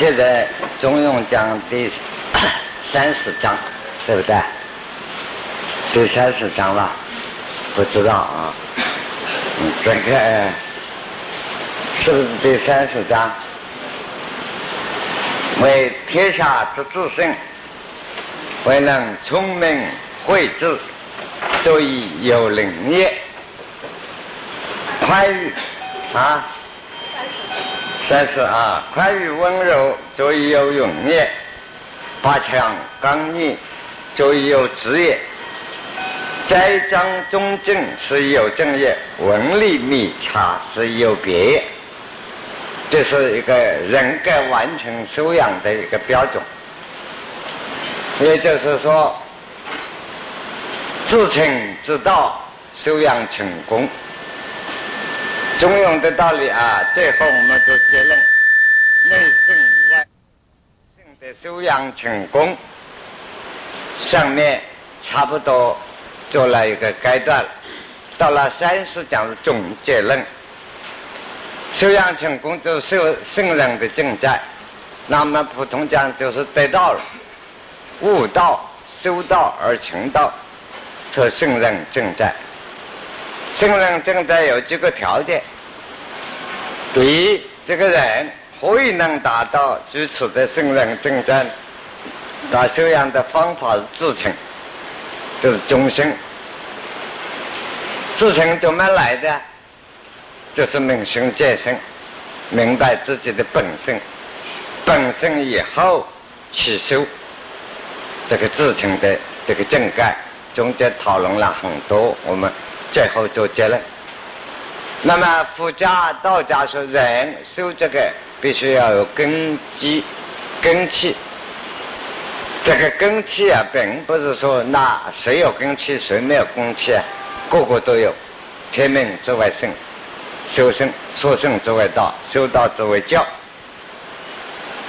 现在《中庸》讲第三十章，对不对？第三十章了，不知道啊。嗯，这个是不是第三十章？为天下之至圣，为能聪明慧智，足以有灵业。宽裕啊，三是啊，宽裕温柔，足以有勇业；发强刚毅，足以有志业；栽赃忠正，是有正业；文理密察，是有别业。这是一个人格完成修养的一个标准。也就是说，自成之道，修养成功。中庸的道理啊，最后我们就结论：内圣外圣的修养成功。上面差不多做了一个阶段，到了三十讲的总结论。修养成功就是圣圣人的正在，那么普通讲就是得到了悟道、修道而成道，则圣人正在。圣人正在有几个条件：第一，这个人何以能达到如此的圣人正在？他修养的方法是自诚，就是忠心。自诚怎么来的？就是明心见性，明白自己的本性，本性以后去修这个自诚的这个正盖，中间讨论了很多，我们最后做结论。那么佛家、道家说，人修这个必须要有根基、根气。这个根气啊，并不是说那谁有根气，谁没有根气啊，个个都有。天命之外圣，修圣说圣之为道，修道之为教。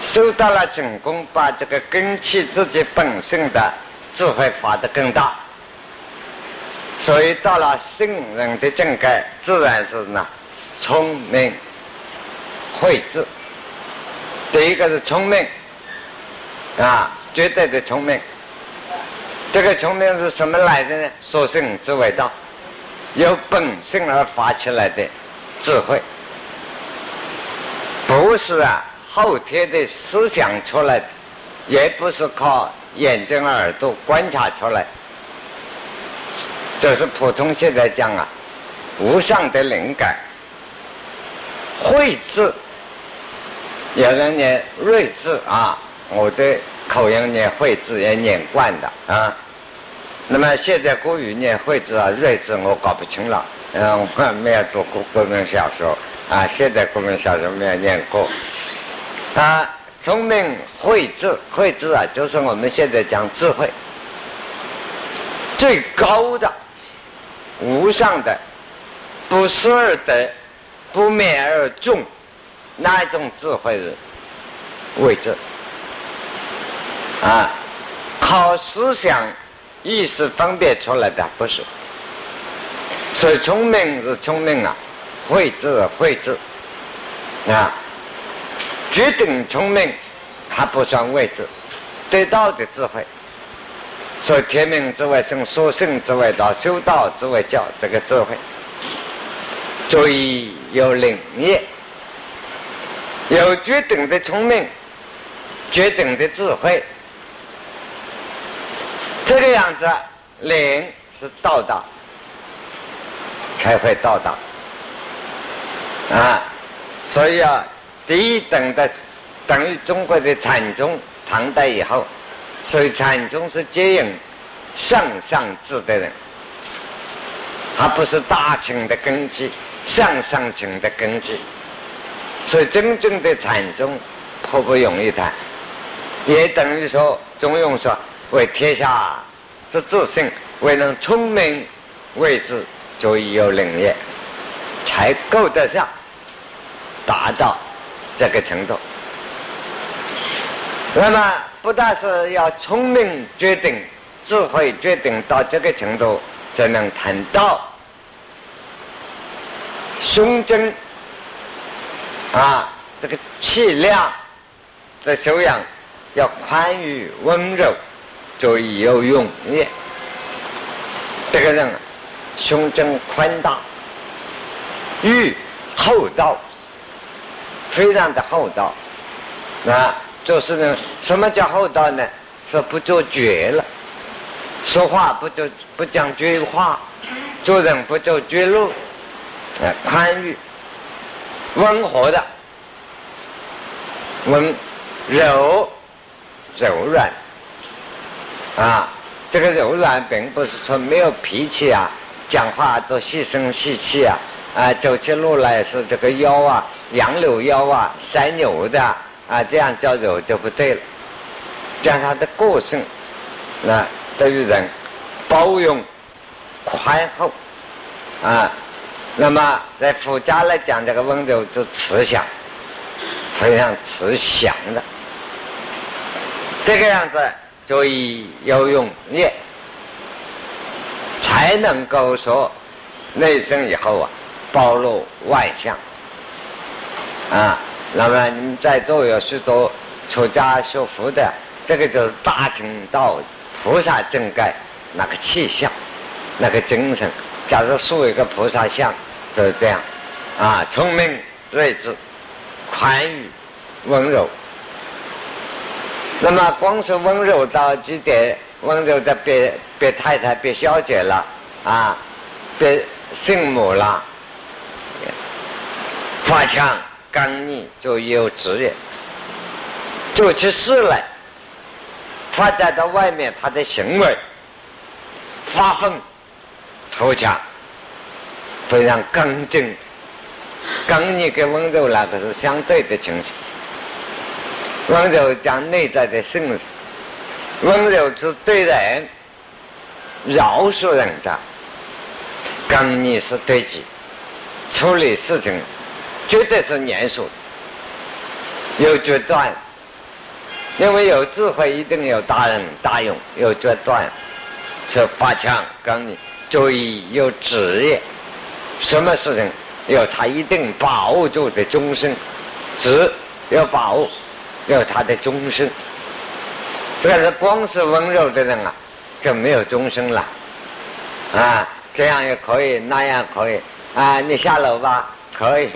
修到了成功，把这个根气自己本身的智慧发得更大。所以到了圣人的境界，自然是呢，聪明、慧智。第一个是聪明，啊，绝对的聪明。这个聪明是什么来的呢？所性之为道，由本性而发起来的智慧，不是啊后天的思想出来的，也不是靠眼睛耳朵观察出来。这是普通现在讲啊，无上的灵感，慧智，有人念睿智啊，我的口音念慧智也念惯的啊。那么现在国语念慧智啊、睿智，我搞不清了。嗯，我没有读过国民小说啊，现在国民小说没有念过。啊，聪明慧智，慧智啊，就是我们现在讲智慧最高的。无上的，不思而得，不灭而众，那一种智慧是位置啊？靠思想意识分别出来的不是。所以聪明是聪明啊，慧智慧智啊，绝顶聪明还不算位置，得到的智慧。说天命之外生，说圣之外道，修道之外教，这个智慧，所以有灵业，有绝顶的聪明，绝顶的智慧，这个样子，灵是到达，才会到达啊！所以啊，第一等的等于中国的禅宗，唐代以后。所以禅宗是接引向上智的人，他不是大乘的根基，向上乘的根基。所以真正的禅宗颇不容易的，也等于说中庸说为天下之至圣，为能聪明为之，足以有灵业，才够得上达到这个程度。那么。不但是要聪明决定、智慧决定到这个程度，才能谈到胸襟啊，这个气量的修养要宽裕温柔，就有勇力。这个人胸襟宽大，欲厚道，非常的厚道。啊，就是呢，什么叫厚道呢？是不做绝了，说话不就不讲绝话，做人不走绝路，啊，宽裕、温和的，温柔、柔软，啊，这个柔软并不是说没有脾气啊，讲话都细声细气啊，啊，走起路来是这个腰啊，杨柳腰啊，塞牛的，啊这样叫柔就不对了。讲他的个性，那对于人包容、宽厚啊。那么在佛家来讲，这个温柔是慈祥，非常慈祥的。这个样子，就以有用业，才能够说内生以后啊，暴露外向啊。那么你们在座有许多出家学佛的。这个就是大乘道菩萨正盖那个气象，那个精神。假如塑一个菩萨像，就是这样，啊，聪明睿智，宽裕温柔。那么光是温柔到极点？温柔的别别太太、别小姐了，啊，别圣母了，发强刚毅就有职业，做起事来。发展到外面，他的行为发愤图强，非常刚正、刚毅跟温柔那个是相对的情形。温柔讲内在的圣人，温柔是对人饶恕人家，刚毅是对己处理事情绝对是严肃，有决断。因为有智慧，一定有大人大勇，有决断，是发强刚毅，注意有职业，什么事情有他一定把握住的终身，职要把握，有他的终身。这个是光是温柔的人啊，就没有终身了。啊，这样也可以，那样可以啊，你下楼吧，可以，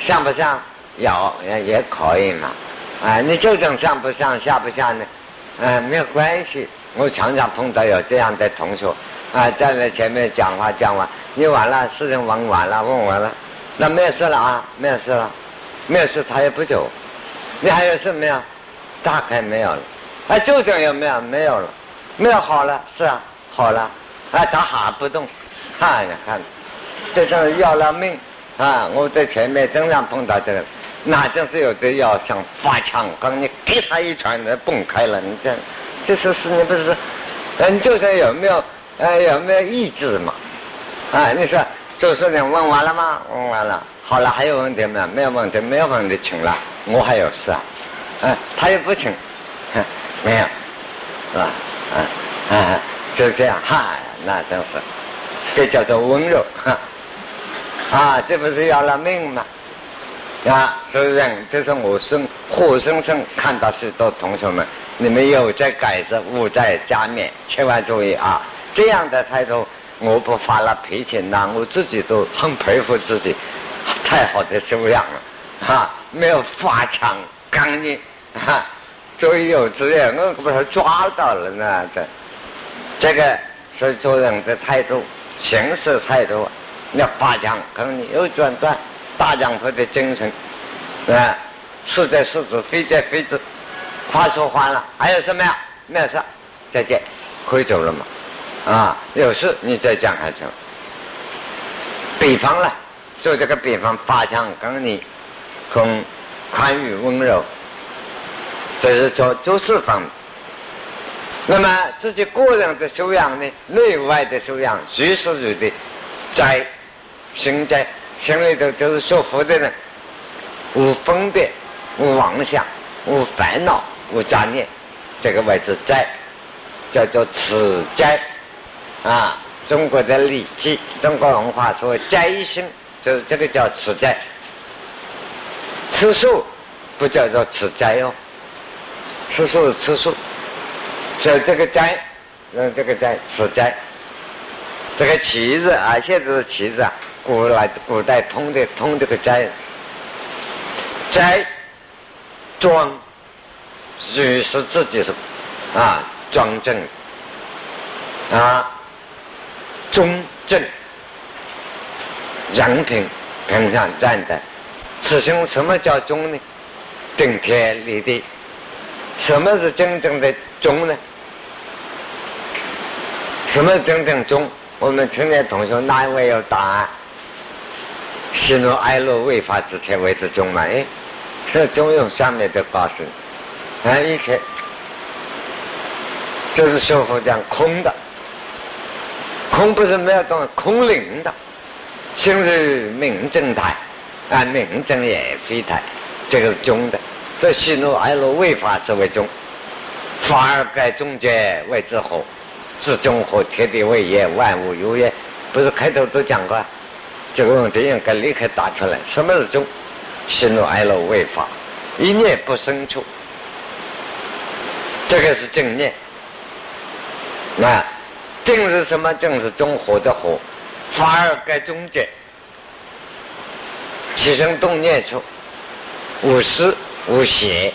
像不像？有也也可以嘛。啊，你究竟上不上下不下呢？嗯，没有关系。我常常碰到有这样的同学，啊，站在前面讲话讲完，你完了，事情问完了，问完了，那没有事了啊，没有事了，没有事，他也不走。你还有事没有？大概没有了。啊，究竟有没有？没有了。没有好了，是啊，好了。啊，他还不动，看呀看，这种要了命啊！我在前面经常碰到这个。那就是有的要想发枪，刚你给他一拳，那崩开了。你这，这是是你不是？嗯，就是有没有，呃，有没有意志嘛？啊，你说做事情问完了吗？问完了，好了，还有问题没有？没有问题，没有问题，请了。我还有事啊，嗯，他也不请，没有，是吧？啊啊，就这样，哈，那真是，这叫做温柔，哈，啊，这不是要了命吗？啊，所以人，这是我生活生生看到许多同学们，你们有在改正，无在加勉，千万注意啊！这样的态度，我不发了脾气，那我自己都很佩服自己，太好的修养了，哈！没有发强刚硬，哈！作为有职业，我把他抓到了呢，这，这个是做人的态度，行事态度，那发强跟你又转断。大丈夫的精神，啊，是在是子，非在非子，话说完了，还有什么呀？没有事，再见，可以走了嘛？啊，有事你再讲还成。比方了，就这个比方，发强跟你，跟宽裕温柔，这是做做事方面。那么自己个人的修养呢？内外的修养，随时随地在心在。心里头就是学佛的人，无分别，无妄想，无烦恼，无杂念，这个位置在，叫做此斋，啊，中国的礼记，中国文化说斋心，就是这个叫此斋。吃素不叫做持斋哦，吃素吃素，所以这个斋，嗯，这个斋吃斋，这个旗子啊，现在的旗子啊，古来古代通的通这个斋，斋庄，就是自己是啊庄正啊中正，人品平常站的，此兄什么叫忠呢？顶天立地。什么是真正的忠呢？什么真正忠？我们青年同学哪一位有答案？喜怒哀乐未发之前为之中嘛？哎，这中用下面就告诉你，啊，一切就是说佛讲空的，空不是没有东西，空灵的，心是明正台，啊，明正也非台，这个是中的。这喜怒哀乐未发之为中，反而该终结为之和，自中和天地为也，万物有也。不是开头都讲过，这个问题应该立刻答出来。什么是中？喜怒哀乐未发，一念不生处，这个是正念。那正是什么？正是中和的和，反而该终结，起生动念处，无私。无邪，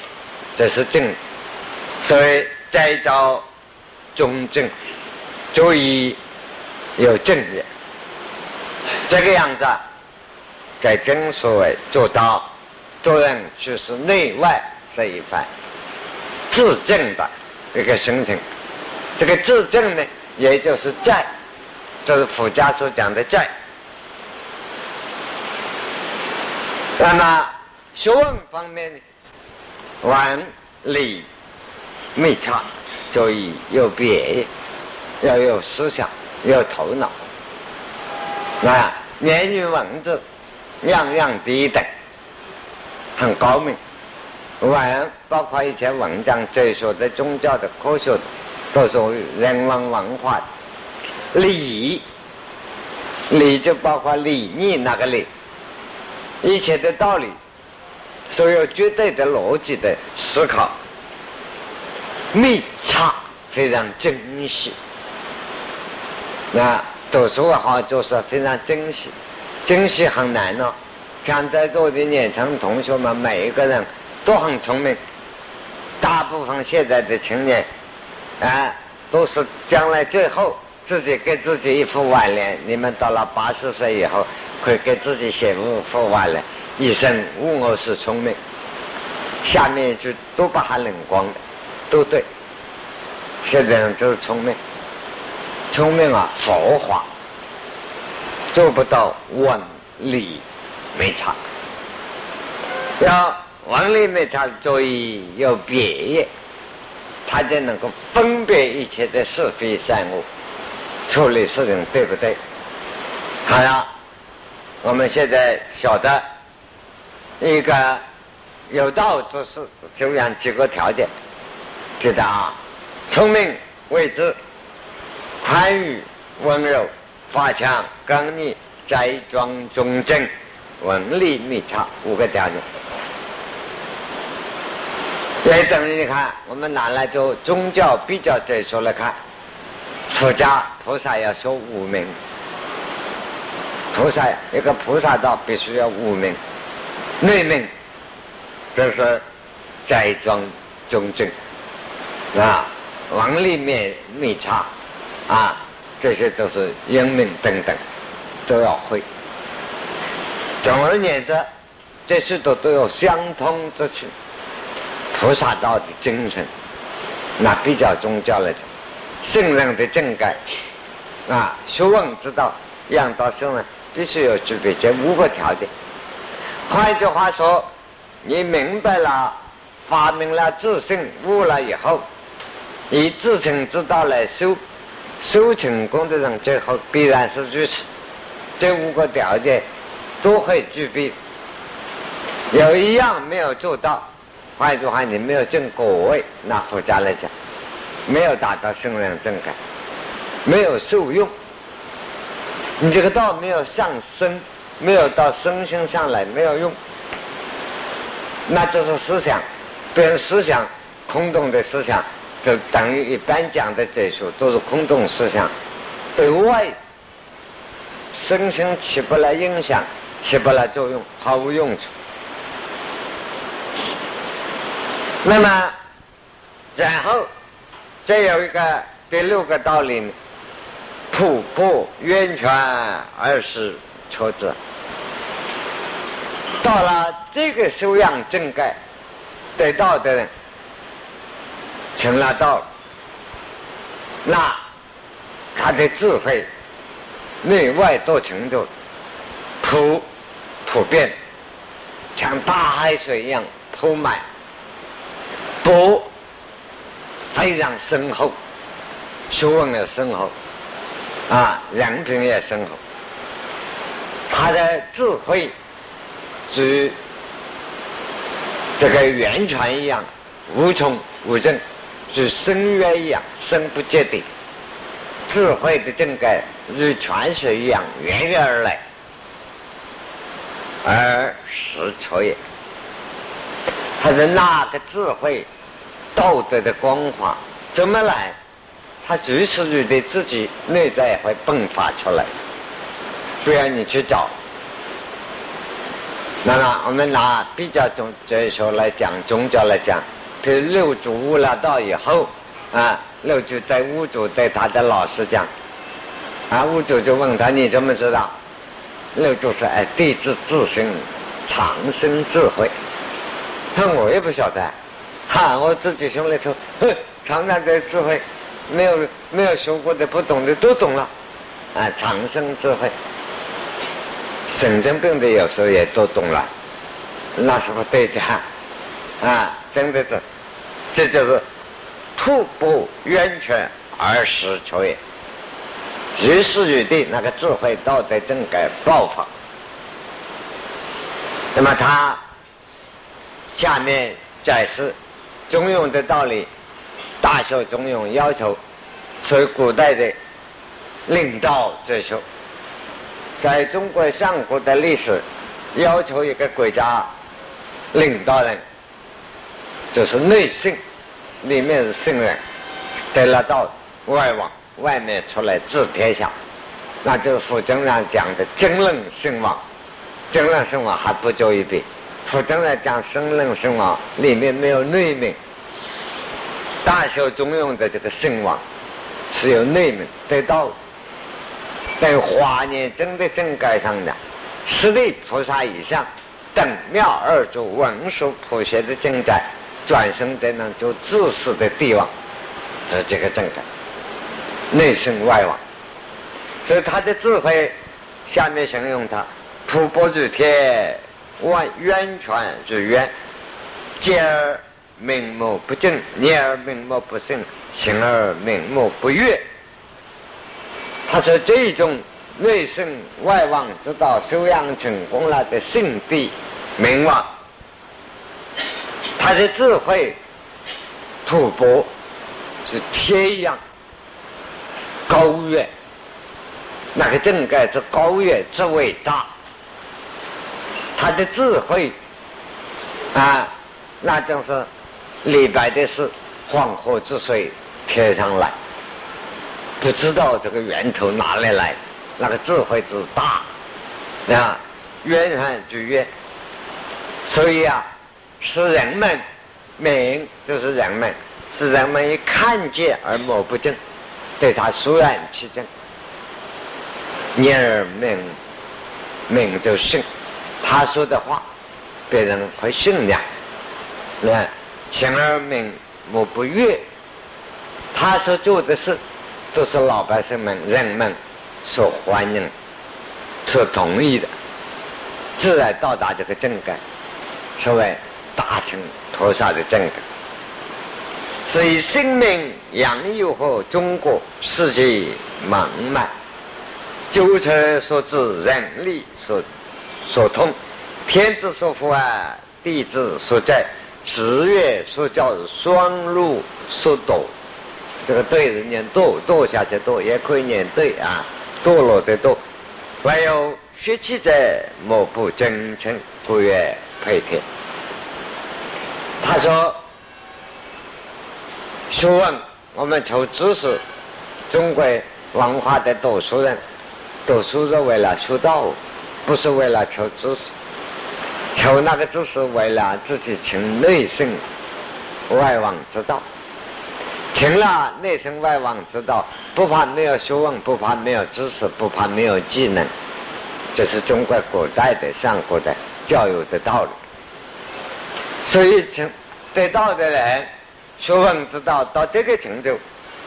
这是正，所以再造中正，注意有正念，这个样子，在正所谓做到，做人就是内外这一番自正的一个生成。这个自正呢，也就是在，就是佛家所讲的在。那么学问方面呢？文理没差，所以有别，要有思想，要有头脑。那言语文字样样低等，很高明。文包括一些文章、哲学的、宗教的、科学的，都属于人文文化。理理就包括理念那个理，一切的道理。都有绝对的逻辑的思考，密差非常精细。那读书也好，就是非常珍惜，珍惜很难哦。像在座的年轻同学们，每一个人都很聪明。大部分现在的青年，啊，都是将来最后自己给自己一副挽联。你们到了八十岁以后，可以给自己写一副挽联。一生无我是聪明，下面一句都把它冷光的，都对。现在人就是聪明，聪明啊，佛化，做不到文理没差。要文理没差，注意有别业，他就能够分别一切的是非善恶，处理事情对不对？好了，我们现在晓得。一个有道之士，修养几个条件，记得啊，聪明、未知、宽裕、温柔、发强、刚毅、斋庄、忠正、文理密差五个条件。也等于你看，我们拿来做宗教比较哲学来看，佛家菩萨要说五名，菩萨一个菩萨道必须要五名。内命，这是斋庄中正啊，王立灭密差啊，这些都是英明等等都要会。总而言之，这些都都有相通之处。菩萨道的精神，那比较宗教来讲，圣人的正改啊，学问之道，养道圣人必须要具备这五个条件。换一句话说，你明白了，发明了自性悟了以后，以自性之道来修，修成功的人最后必然是如此。这五个条件都会具备，有一样没有做到，换一句话，你没有证果位，那佛家来讲，没有达到圣人正感，没有受用，你这个道没有上升。没有到身心上来没有用，那就是思想，变成思想空洞的思想，就等于一般讲的这些都是空洞思想，对外生生起不来影响，起不来作用，毫无用处。那么，然后再有一个第六个道理，瀑布源泉而是出之。到了这个修养正盖得到的人，成了道，那他的智慧内外都成就普普遍，像大海水一样铺满。不非常深厚，学问也深厚，啊，人品也深厚。他的智慧，与这个源泉一样，无穷无尽，是深渊一样深不见底。智慧的正盖如泉水一样源源而来，而实出也。他是那个智慧？道德的光华怎么来？他随时随地自己内在会迸发出来，不要你去找。那么我们拿比较宗哲学来讲，宗教来讲，比如六祖悟了道以后，啊，六祖在五祖对他的老师讲，啊，五祖就问他你怎么知道？六祖说：哎，弟子自身长生智慧。那我也不晓得。哈，我自己心里头，哼，常常的智慧，没有没有学过的、不懂的都懂了，啊，长生智慧，神经病的有时候也都懂了，那时候对的哈，啊，真的是，这就是瀑布源泉而实出也，于是于地那个智慧道德正该爆发，那么他下面解释。中庸的道理，大学中庸要求，所以古代的领导哲学，在中国上古的历史，要求一个国家领导人，就是内圣，里面是圣人，得了道外王外面出来治天下，那就是傅真上讲的真人圣王，真人圣王还不足一笔。否则来讲，圣人圣王里面没有内明，大小中用的这个圣王是有内明得到，在华严真的正盖上的十地菩萨以上等妙二祖文殊普贤的正在转生才能做自私的帝王，是这个正盖，内圣外王，所以他的智慧，下面形容他普波如天。万源泉之源，见而明目不正，念而明目不生，行而明目不悦。他说这种内圣外王之道修养成功了的圣地名望，他的智慧吐蕃是天一样高远，那个正盖之高远之伟大。他的智慧啊，那就是李白的诗“黄河之水天上来”，不知道这个源头哪里来，那个智慧之大啊，渊源之源。所以啊，是人们明，就是人们，是人们一看见而默不正，对他肃然起敬，念而明，明就信。他说的话，别人会信仰。那行而明目不悦，他所做的事，都是老百姓们、人们所欢迎、所同意的，自然到达这个正感，成为大成菩萨的正感。所以，生命洋溢和中国世界茫漫，九车所致，人力所。所通，天之所福啊，地之所在，十月所教，双路所堕。这个对人念堕堕下去堕，也可以念对啊，堕落的堕。唯有血气者，莫不真诚，故曰配天。他说，学问，我们求知识，中国文化的读书人，读书是为了学道，不是为了求知识。求那个知识，为了自己清内圣外王之道。清了内圣外王之道，不怕没有学问，不怕没有知识，不怕没有技能。这是中国古代的上古的教育的道理。所以，成得道的人，学问之道到这个程度，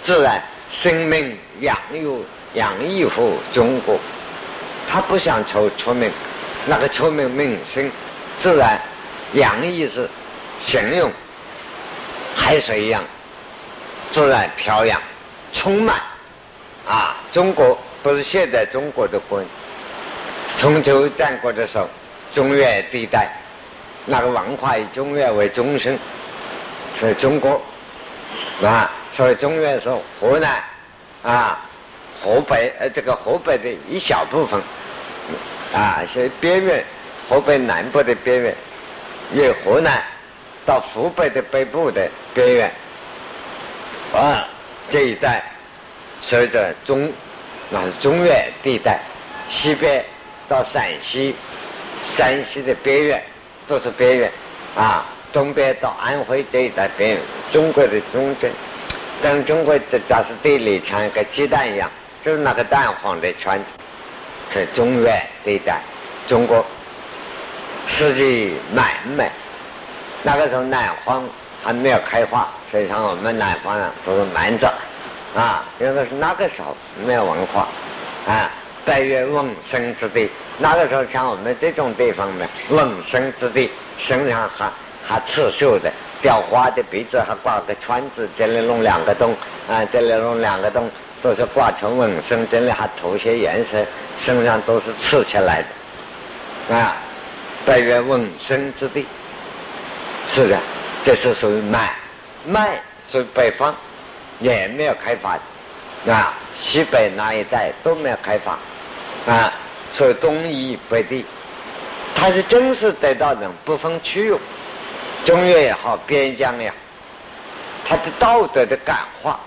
自然生命养育养育乎中国。他不想求出名，那个出名名声。自然，洋溢是形容海水一样，自然飘扬，充满啊！中国不是现在中国的国，春秋战国的时候，中原地带那个文化以中原为中心，所以中国啊，所以中原是河南啊，河北呃这个河北的一小部分啊，是边缘。河北南部的边缘，由河南到湖北的北部的边缘，啊，这一带随着中，那是中原地带，西边到陕西、山西的边缘都是边缘，啊，东边到安徽这一带边缘，中国的中间，跟中国的假是地理像一个鸡蛋一样，就是那个蛋黄的圈子，在中原这一带，中国。世纪买卖，那个时候南方还没有开化，所以像我们南方人都是蛮子，啊，因为是那个时候没有文化，啊，待于稳生之地。那个时候像我们这种地方呢，瓮生之地，身上还还刺绣的，雕花的，鼻子还挂个圈子，这里弄两个洞，啊，这里弄两个洞，都是挂成瓮生，这里还涂些颜色，身上都是刺起来的，啊。在原稳生之地，是的，这是属于麦，麦属于北方，也没有开发，啊，西北那一带都没有开发，啊，所以东夷北地，他是真是得到人不分区域，中原也好，边疆也好，他的道德的感化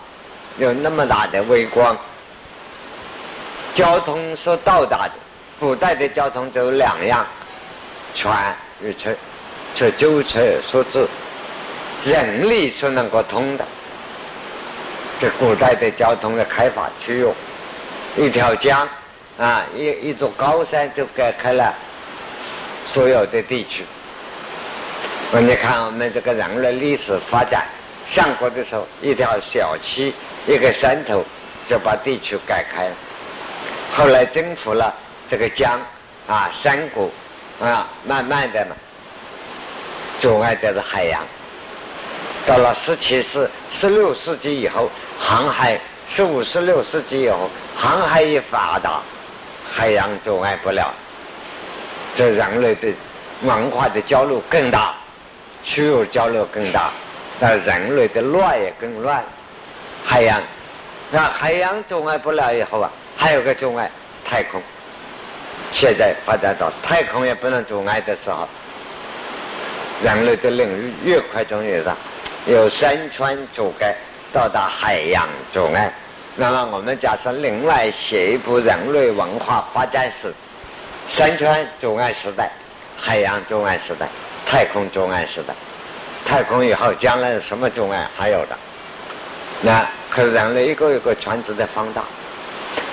有那么大的微光，交通所到达的，古代的交通只有两样。船与车，车舟车所致，人力是能够通的。这古代的交通的开发区域，一条江啊，一一座高山就隔开了所有的地区。我你看，我们这个人类历史发展，上国的时候，一条小溪，一个山头就把地区改开了。后来征服了这个江啊，山谷。啊，慢慢的嘛，阻碍的是海洋。到了十七世、十六世纪以后，航海；十五、十六世纪以后，航海一发达，海洋阻碍不了。这人类的文化的交流更大，区域交流更大，但人类的乱也更乱。海洋，那海洋阻碍不了以后啊，还有个阻碍，太空。现在发展到太空也不能阻碍的时候，人类的领域越扩张越大，有山川阻碍，到达海洋阻碍。那么我们假设另外写一部人类文化发展史：山川阻碍时代、海洋阻碍时代、太空阻碍时代。太空以后将来什么阻碍还有的？那可是人类一个一个圈子在放大。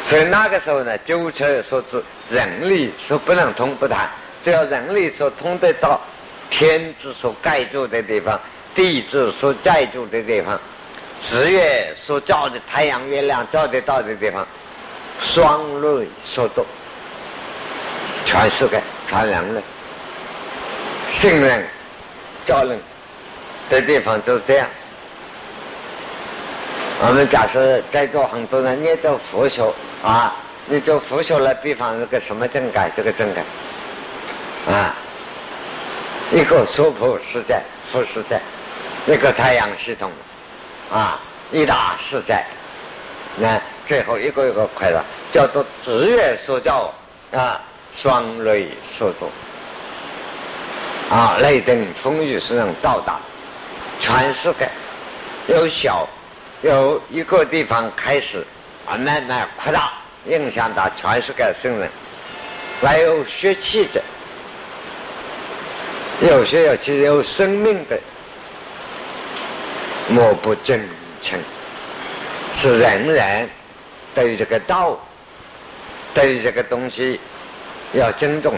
所以那个时候呢，舟车所致，人力所不能通不谈，只要人力所通得到，天之所盖住的地方，地之所载住的地方，十月所照的太阳、月亮照得到的地方，双类所度，全是个全人类信任、照人的地方就是这样。我们假设在座很多人念着佛学。啊，你就佛学了，比方那个什么正改，这个正改，啊，一个娑婆世界，佛世界，一个太阳系统，啊，一大世界，那最后一个一个快乐，叫做日月所照，啊，双雷所作，啊，雷电风雨时能到达全世界，有小由一个地方开始啊，慢慢扩大，影响到全世界圣人。还有血气的，有些有其有生命的，莫不尊称，是人人对这个道，对这个东西要尊重，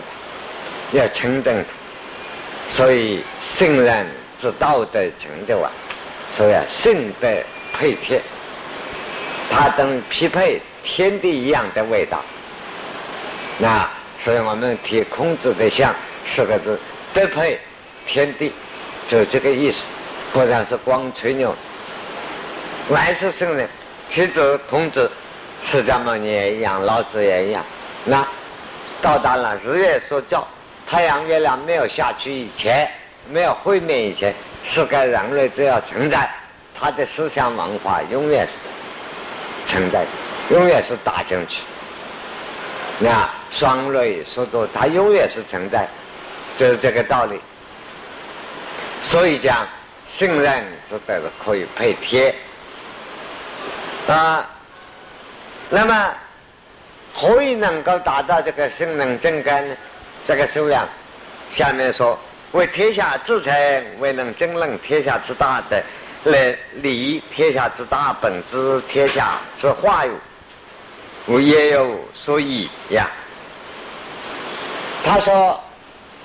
要称赞它。所以圣人之道德成就啊，所以啊，圣德配天，它等匹配天地一样的味道，那。所以我们提孔子的像四个字，德配天地，就这个意思，不然是光吹牛。万世圣人，其实孔子、释迦牟尼也一样，老子也一样。那到达了日月说教，太阳、月亮没有下去以前，没有毁灭以前，世界人类只要存在，他的思想文化永远存在，永远是打进去。那双类所作，它永远是存在，就是这个道理。所以讲，圣人就得了可以配贴啊。那么，何以能够达到这个圣人正根呢？这个修养，下面说：为天下至诚，为能真论天下之大的，来理天下之大本，知天下之化有。我也有所以呀。他说：“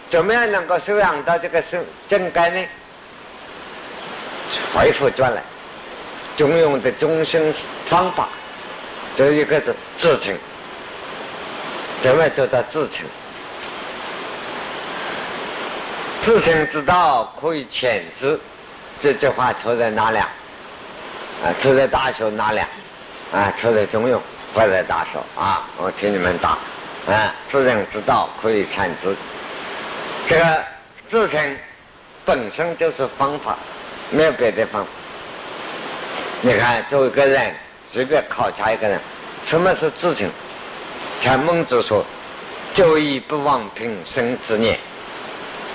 怎么样能够修养到这个正正根呢？”回复转来，中庸的终生方法，这一个字自成。怎么做到自成？自诚之道可以遣之。这句话出在哪里啊？出在大学哪里啊？出在中庸。不在打手啊！我听你们打，啊，自诚之道可以产之。这个自诚本身就是方法，没有别的方法。你看，作为一个人，随便考察一个人，什么是自称？像孟子说：“久矣不忘平生之念。”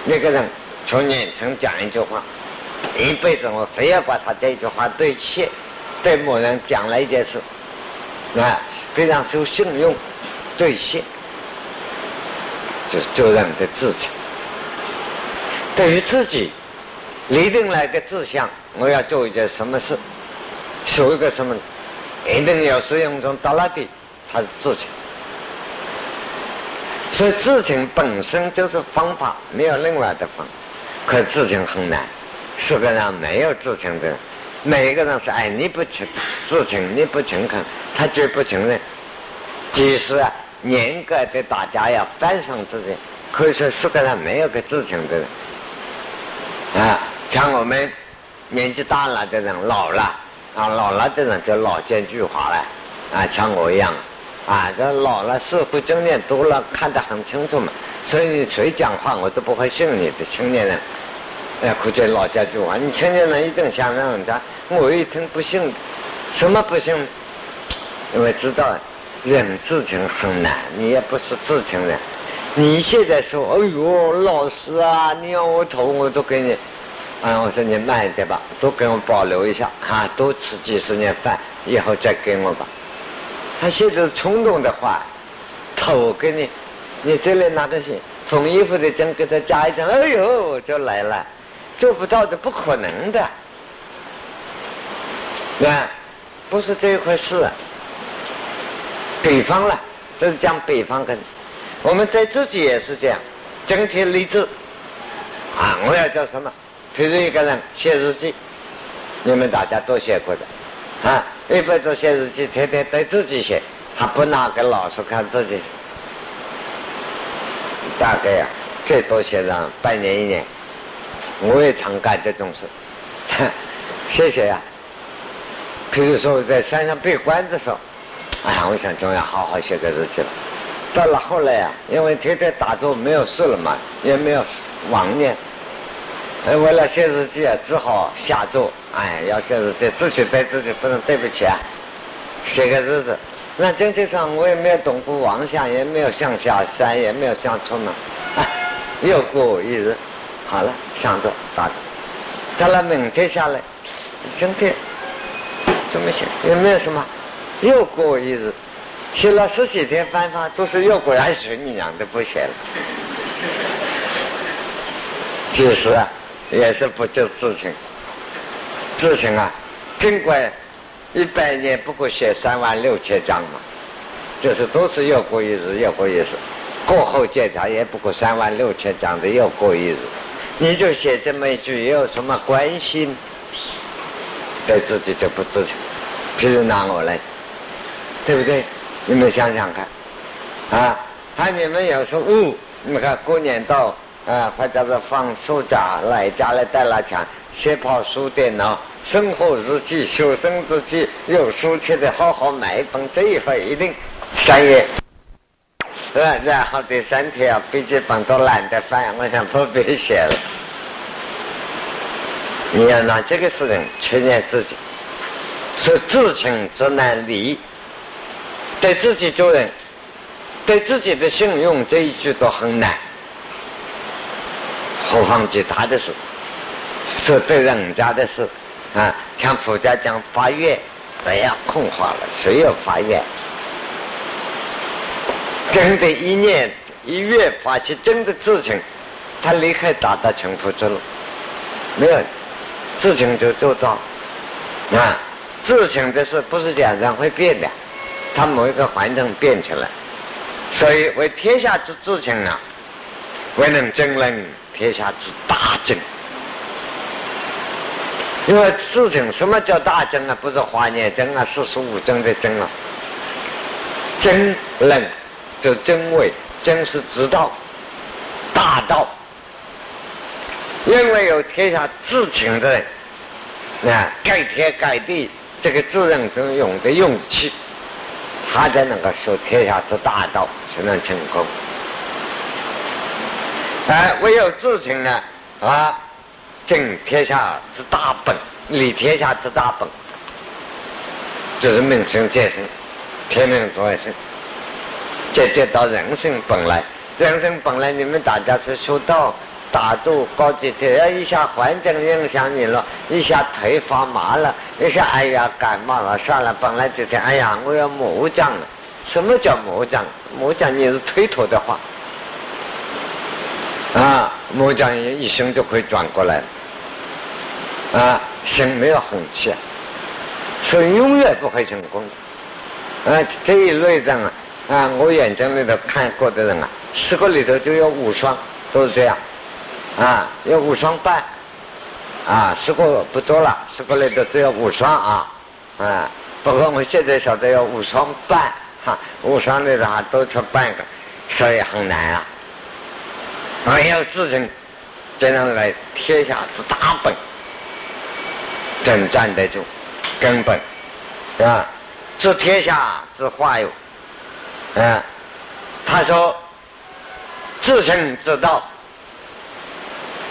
那个人从年曾讲一句话，一辈子我非要把他这句话兑现，对某人讲了一件事。啊，非常受信用，兑现，就做人的志气。对于自己立定来的志向，我要做一件什么事，修一个什么，一定要使用中到那里，它是自情。所以自情本身就是方法，没有另外的方。可自情很难，世界上没有自情的人。每一个人说：“哎，你不诚自诚，你不诚恳，他绝不承认。”即使啊，严格的大家要反省自己，可以说世界上没有个自诚的人。啊，像我们年纪大了的人，老了啊，老了的人就老奸巨猾了。啊，像我一样，啊，这老了，社会经验多了，看得很清楚嘛。所以你谁讲话，我都不会信你的青年人。哎，可见老家句话，你青年人一定想让人家。我一听不信，什么不信？因为知道人自成很难，你也不是自成人。你现在说，哎呦，老师啊，你要我投，我都给你。啊，我说你慢一点吧，都给我保留一下，哈，多吃几十年饭，以后再给我吧。他现在冲动的话，投给你，你这里拿东西，缝衣服的针给他加一针，哎呦，就来了。做不到的，不可能的，那不是这一回事。北方了，这是讲北方跟，我们对自己也是这样，整体励志。啊，我要叫什么？譬如一个人写日记，你们大家都写过的，啊，一辈子写日记，天天对自己写，他不拿给老师看自己，大概呀，最多写上半年一年。我也常干这种事，谢谢呀。譬如说我在山上闭关的时候，哎呀，我想总要好好写个日记了。到了后来呀，因为天天打坐没有事了嘛，也没有妄念，哎，为了写日记啊，只好下坐。哎，要写日记，自己对自己不能对不起啊，写个日子。那经济上我也没有动过王下，也没有向下山，也没有向出门，哎，又过一日。好了，上座打，到了明天下来，今天怎么写？也没有什么？又过一日，写了十几天翻翻，都是又过还是你娘的不写了。就是啊，也是不救自情，自情啊，尽管一百年不过写三万六千章嘛，就是都是又过一日，又过一日，过后检查也不过三万六千章的又过一日，你就写这么一句，有什么关系？对自己就不自情。譬如拿我来，对不对？你们想想看，啊，还你们有时候，哦，你们看过年到。啊，或者是放暑假来家里带了钱，写跑书电脑，生活日记、学生日记，有书写的好好买一本，这一回一定三月。呃，然后第三天啊，笔记本都懒得翻，我想不必写了。你要拿这个事情劝勉自己，是自情则难离，对自己做人，对自己的信用这一句都很难。何况其他的事，是对人家的事啊。像佛家讲发愿，不要空话了，谁有发愿？真的，一念一月发起真的自情，他离开达到成佛之路，没有自情就做到啊。自情的事不是讲人会变的，他某一个环境变起来，所以为天下之自情啊，为能真人。天下之大政，因为自证什么叫大政啊？不是华严经啊，四十五经的经啊。真论就真伪，真是知道大道。因为有天下自情的人，啊，盖天盖地，这个自认真勇的勇气，他才能够说天下之大道，才能成功。哎，唯有自情呢，啊，正天下之大本，立天下之大本，就是命生见生，天命作生，这接到人生本来，人生本来，你们大家是修道，打坐高级车，要一下环境影响你了，一下腿发麻了，一下哎呀感冒了，算了，本来就天哎呀我要魔降了，什么叫魔降？魔降你是推脱的话。啊，木匠一生就可以转过来。啊，心没有红气，所以永远不会成功。啊，这一类人啊，啊，我眼睛里头看过的人啊，十个里头就有五双都是这样，啊，有五双半，啊，十个不多了，十个里头只有五双啊，啊，不过我现在晓得有五双半，哈，五双里头还多出半个，所以很难啊。没有自身，怎样来天下之大本，真站得住根本，是吧？治天下之化有，啊，他说自身之道，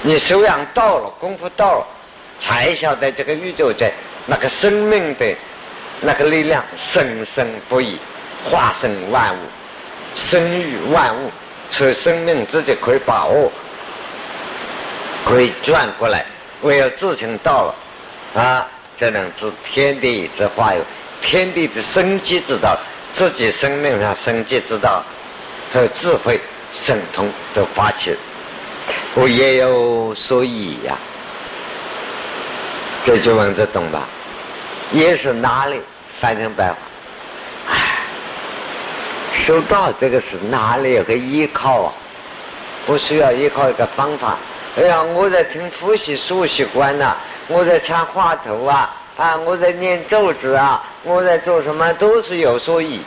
你修养到了，功夫到了，才晓得这个宇宙在那个生命的那个力量生生不已，化生万物，生育万物。所以生命自己可以把握，可以转过来。唯有自行到了，啊，才能知天地之化有，天地的生机之道，自己生命上生机之道和智慧神通都发起。我也有所以呀，这句文字懂吧？也是哪里翻成白话？修道这个是哪里有个依靠啊？不需要依靠一个方法。哎呀，我在听呼吸数习惯呐，我在插话头啊，啊，我在念咒子啊，我在做什么都是有所以。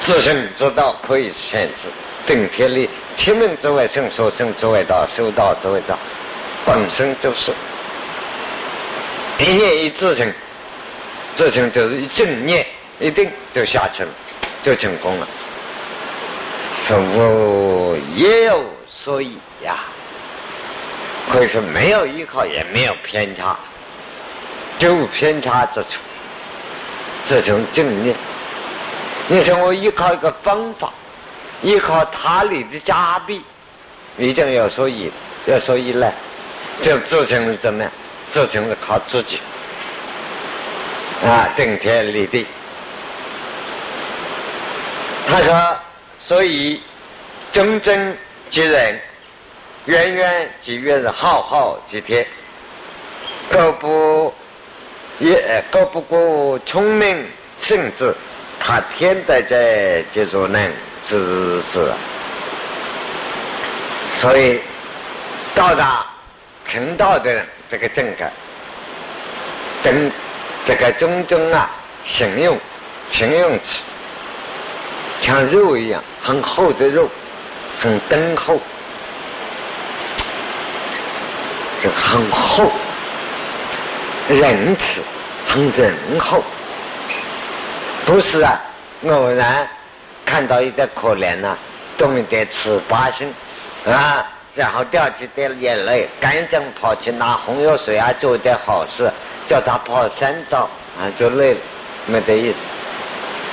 自身之道可以限制，顶天立，天命之外生，所生之外道，修道之外道，本身就是一念一自成，自成就是一正念，一定就下去了。就成功了，成功也有所以呀，可以说没有依靠，也没有偏差，就偏差之处，这种正念。你说我依靠一个方法，依靠他里的加币，已经有所以，有所以来，就自成是怎么样？自成是靠自己，啊，顶天立地。他说：“所以真真即人，远远即月，浩浩即天。各不也，各不过聪明圣智，他天德在即所能知之。所以到达成道的，这个正感，等这个种种啊，形容形容词。”像肉一样，很厚的肉，很敦厚，这很厚，仁慈，很仁厚。不是啊，偶然看到一点可怜呐，动一点慈悲心啊，然后掉几滴眼泪，赶紧跑去拿红药水啊，做一点好事，叫他跑三道啊，就累了，没得意思。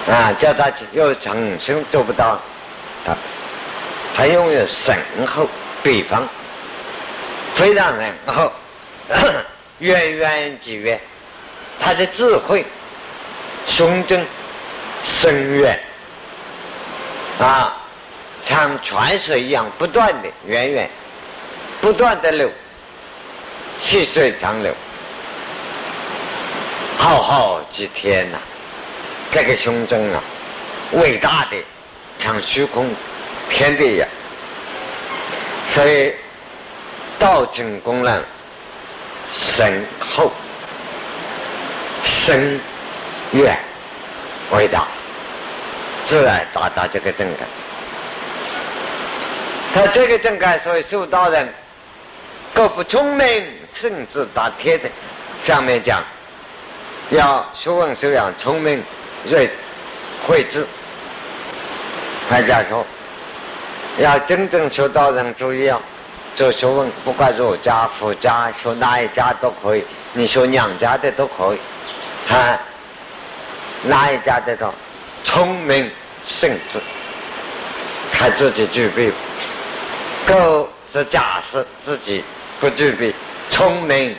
啊，叫他又长生做不到，他他拥有深厚比方，非常深厚，渊源几远，他的智慧胸襟深远，啊，像泉水一样不断的源源不断的流，细水长流，浩浩几天呐。这个胸针啊，伟大的像虚空天地一样，所以道成功能深厚、深远、伟大，自然达到这个正感。他这个正感，所以受道人各不聪明，甚至达天的。上面讲要学问修养聪明。睿慧智，还家说，要真正修道人注意啊，做学问，不管儒家、佛家，修哪一家都可以，你修娘家的都可以，啊，哪一家的都聪明圣智，看自己具备，够是假设自己不具备聪明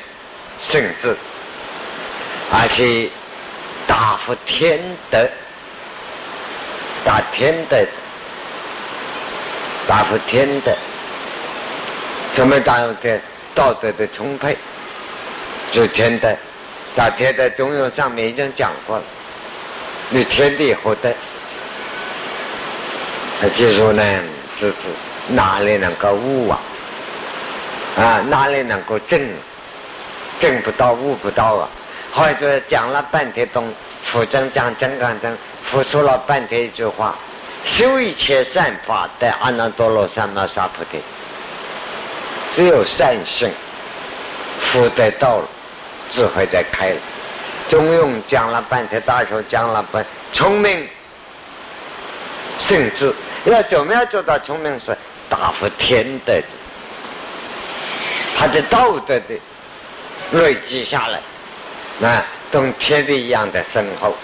圣智，而且。大福天德，大天德，大福天德，什么大的道德的充沛，是天德。大天德中庸上面已经讲过了，你天地合德。他就说呢，这是哪里能够悟啊？啊，哪里能够正？正不到，悟不到啊！或者讲了半天东，佛正讲真刚真，付出了半天一句话：修一切善法得阿耨多罗三藐三菩提。只有善性，福得到了，智慧在开。中庸讲了半天，大学讲了半，聪明甚至，要怎么样做到聪明是大福天德的，他的道德的累积下来。那同天地一样的深厚，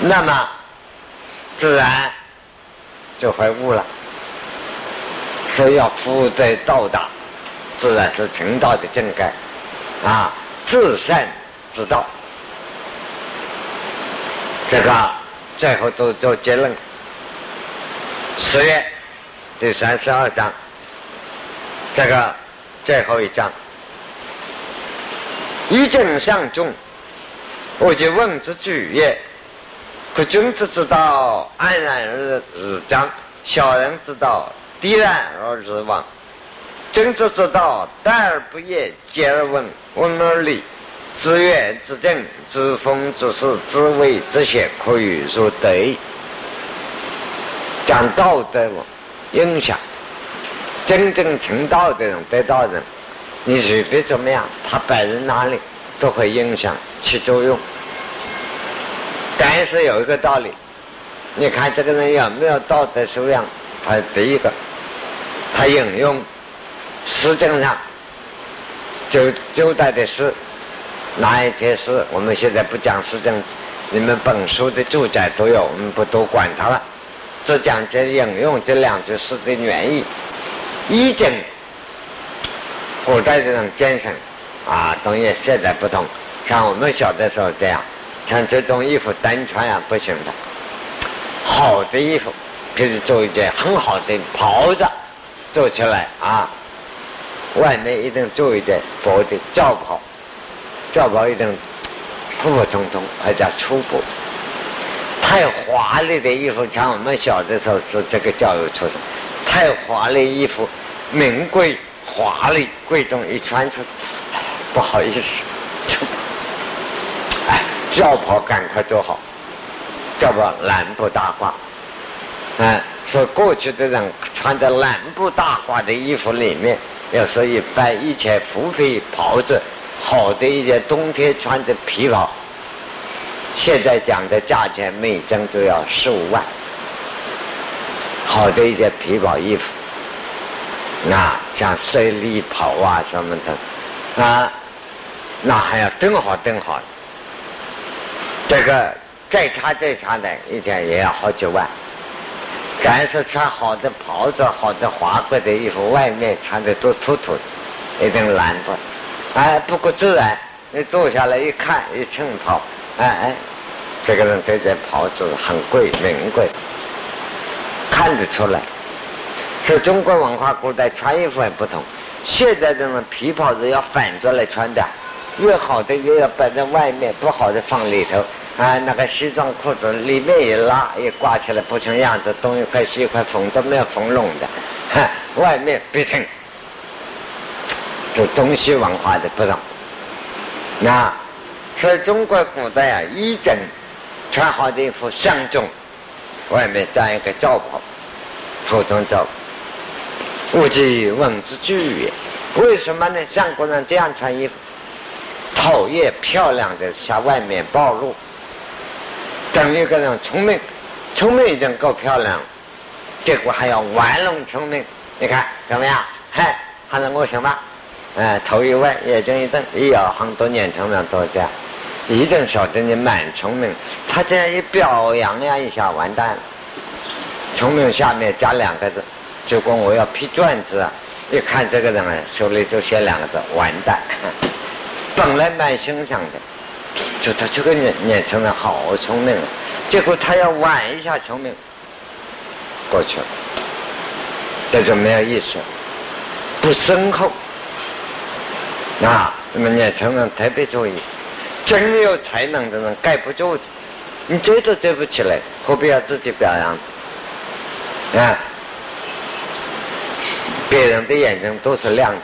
那么自然就会悟了。所以要福德到达，自然是成道的正盖啊，至善之道。这个最后都做结论。十月第三十二章，这个最后一章。一正相中，我就问之句也。可君子之道，安然而日长；小人之道，低然而日亡。君子之道，淡而不言，见而闻，闻而立，知远之正，知风之势，知微之险，可以说德。讲道德嘛影响，真正成道的人，得道人。你随便怎么样，他摆在哪里都会影响起作用。但是有一个道理，你看这个人有没有道德修养？他第一个，他引用《诗经》上九九代的诗，哪一篇诗？我们现在不讲《诗经》，你们本书的注 giải 都有，我们不多管它了，只讲这引用这两句诗的原意，一经。古代这种精神，啊，东西现在不同。像我们小的时候这样，像这种衣服单穿啊不行的。好的衣服，比如做一件很好的袍子，做起来啊，外面一定做一件薄的罩袍，罩袍一定普普通通，而且粗布。太华丽的衣服，像我们小的时候是这个教育出身，太华丽衣服，名贵、华丽、贵重，一穿出，不好意思，就，哎，轿袍赶快做好，叫不蓝布大褂，哎，说过去的人穿的蓝布大褂的衣服里面，要说一翻一件狐皮袍子，好的一件冬天穿的皮袍。现在讲的价钱每张都要十五万，好的一件皮袍衣服，那像睡衣袍啊什么的，啊，那还要登好登好，这个再差再差的，一天也要好几万。凡是穿好的袍子、好的华贵的衣服，外面穿的都土土的，一定蓝不？哎，不过自然，你坐下来一看，一衬袍。哎哎，这个人这件袍子很贵，名贵，看得出来。所以中国文化古代穿衣服也不同。现在这种皮袍子要反着来穿的，越好的越要摆在外面，不好的放里头。啊，那个西装裤子里面一拉一挂起来不成样子，东一块西一块缝都没有缝拢的，哈，外面必挺。这东西文化的不同，那。所以中国古代啊，衣整穿好的衣服相中，外面加一个罩袍，普通罩。物及文之俱也。为什么呢？像国人这样穿衣服，讨厌漂亮的向外面暴露。等一个人聪明，聪明已经够漂亮了，结果还要玩弄聪明。你看怎么样？嗨，还能我行吗？哎，头一歪，眼睛一瞪，哎呀，很多年轻人都这样。一定晓得你蛮聪明，他这样一表扬呀一下，完蛋了。聪明下面加两个字，结果我要批卷子啊，一看这个人啊，手里就写两个字，完蛋。本来蛮欣赏的，就他这个年年轻人好聪明，结果他要玩一下聪明，过去了，这就没有意思，不深厚。那那么年轻人特别注意。真有才能的人盖不住，你追都追不起来，何必要自己表扬？啊，别人的眼睛都是亮的，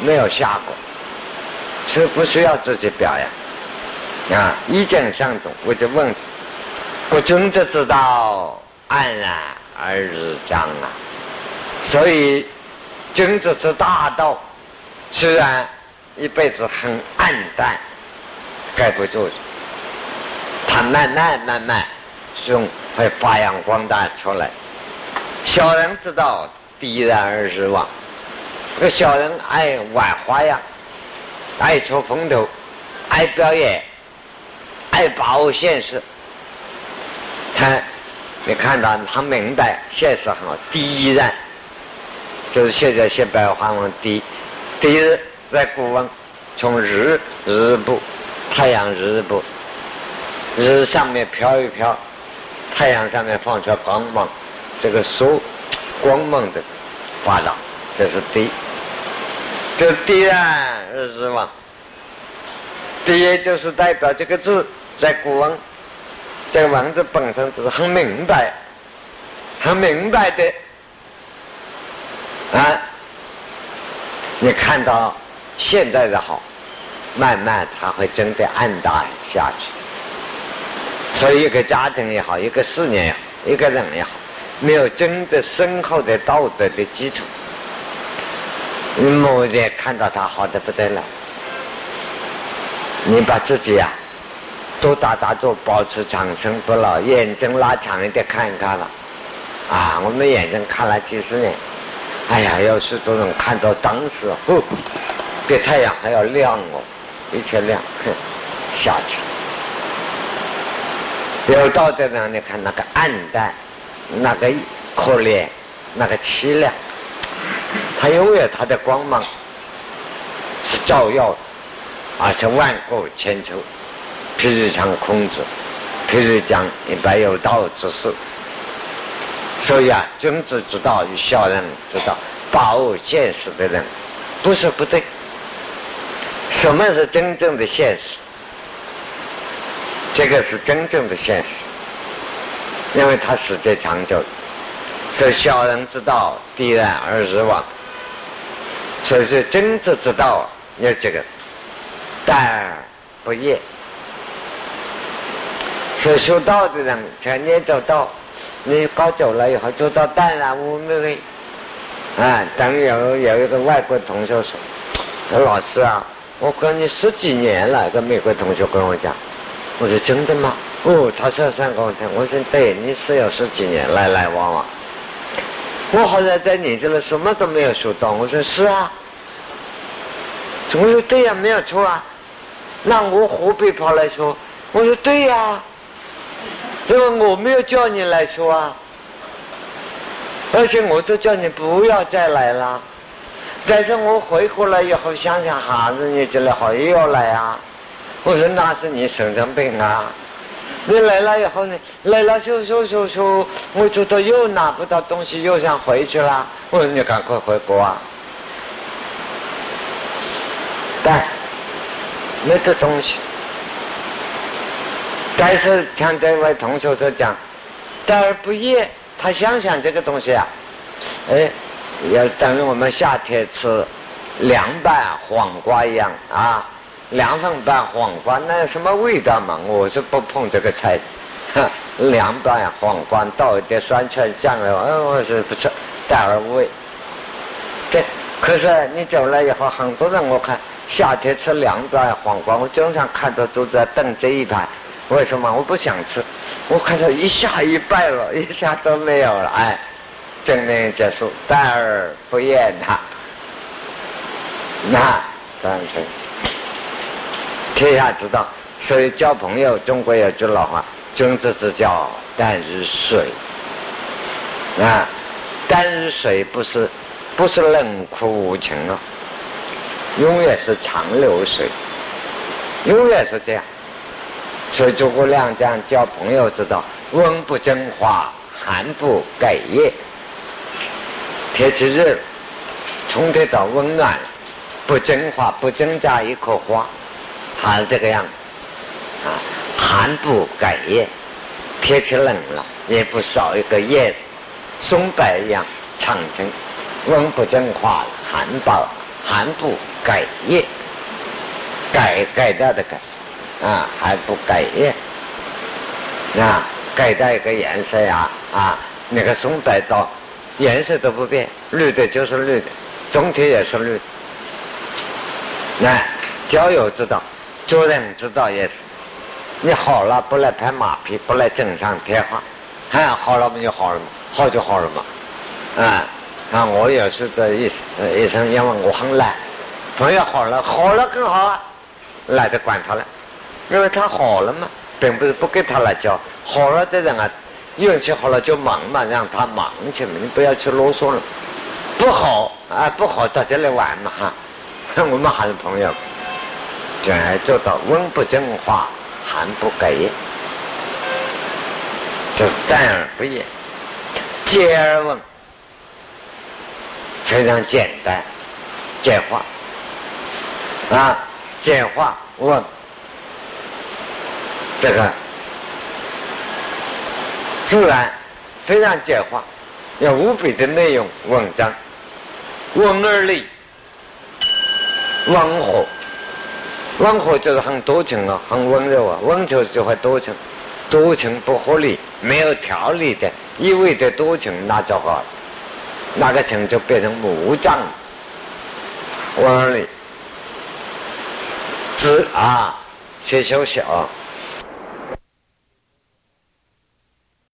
没有瞎过，所以不需要自己表扬。啊，一见相中，我就问子：国君子之道，黯然而日将啊！所以，君子之大道，虽然一辈子很暗淡。盖不住，它慢慢慢慢，就会发扬光大出来。小人知道，必然而失望。这个小人爱玩花样，爱出风头，爱表演，爱把握现实。他，你看到他明白现实很好，第一然，就是现在写白话文，第第一在古文，从日日部。太阳日部，日上面飘一飘，太阳上面放出光芒，这个书光芒的发达，这是地。这地啊，日嘛，爹就是代表这个字，在古文，这个文字本身就是很明白，很明白的啊。你看到现在的好。慢慢，他会真的暗淡下去。所以，一个家庭也好，一个事业也好，一个人也好，没有真的深厚的道德的基础，你目前看到他好的不得了，你把自己啊，多打打坐，保持长生不老，眼睛拉长一点看一看了。啊，我们眼睛看了几十年，哎呀，有许多人看到当时，哦，比太阳还要亮哦。一切亮，哼，下去。有道德人，你看那个暗淡，那个可怜，那个凄凉，他永远他的光芒是照耀的，而且万古千秋。譬如讲孔子，譬如讲一般有道之士。所以啊，君子之道与小人之道，把握现实的人，不是不对。什么是真正的现实？这个是真正的现实，因为它时间长久。所以小人之道，必然而日亡。所以说君子之道要这个，淡不厌。所以修道的人，常年走道。你搞久了以后做到淡然无味，啊！等有有一个外国同学说：“老师啊，我跟你十几年了。”个美国同学跟我讲，我说：“真的吗？”哦，他说三我听，我说：“对，你是有十几年来来往往。”我好像在你这里什么都没有学到。我说：“是啊。”我说：“对呀，没有错啊。”那我何必跑来说？我说：“对呀。”因为我没有叫你来说啊，而且我都叫你不要再来了。但是我回过来以后想想，哈子你这里好又要来啊！我说那是你神经病啊！你来了以后呢，来了修修修修，我觉得又拿不到东西，又想回去了。我说你赶快回国啊！但没得东西。但是像这位同学所讲，待而不厌，他想想这个东西啊，哎，要等于我们夏天吃凉拌黄瓜一样啊，凉粉拌黄瓜，那什么味道嘛？我是不碰这个菜，凉拌黄瓜倒一点酸菜酱油，嗯，我是不吃，淡而无味。对，可是你走了以后，很多人我看夏天吃凉拌黄瓜，我经常看到都在等这一盘。为什么我不想吃？我看到一下一半了，一下都没有了。哎，正面结束，淡而不厌呐。那当然是天下之道。所以交朋友，中国有句老话：“君子之交淡如水。”啊，淡如水不是不是冷酷无情啊，永远是长流水，永远是这样。所以诸葛亮讲交朋友之道：温不争花，寒不改叶。天气热，冲得到温暖，不争花，不增加一棵花，还是这个样子。啊，寒不改叶，天气冷了，也不少一个叶子，松柏一样长成。温不争花，寒不寒不改叶，改改掉的改。啊，还不改叶，啊，改掉一个颜色呀，啊，那个松柏刀颜色都不变，绿的就是绿的，总体也是绿。那交友之道，做人之道也是，你好了不来拍马屁，不来锦上添花，哎，好了不就好了嘛，好就好了嘛，啊，啊，我也是这意思，医生因为我很懒，朋友好了，好了更好啊，懒得管他了。因为他好了嘛，并不是不给他来教。好了的人啊，运气好了就忙嘛，让他忙去嘛，你不要去啰嗦了。不好啊，不好到这里玩嘛哈，我们还是朋友。就要做到温不正化，寒不改叶，就是淡而不言，简而问，非常简单，简化啊，简化问。这个自然非常简化，要无比的内容文章，温而立，温和，温和就是很多情啊，很温柔啊，温柔就会多情，多情不合理，没有条理的，一味的多情，那就好，那个情就变成魔障，温而立，知啊，先休息啊。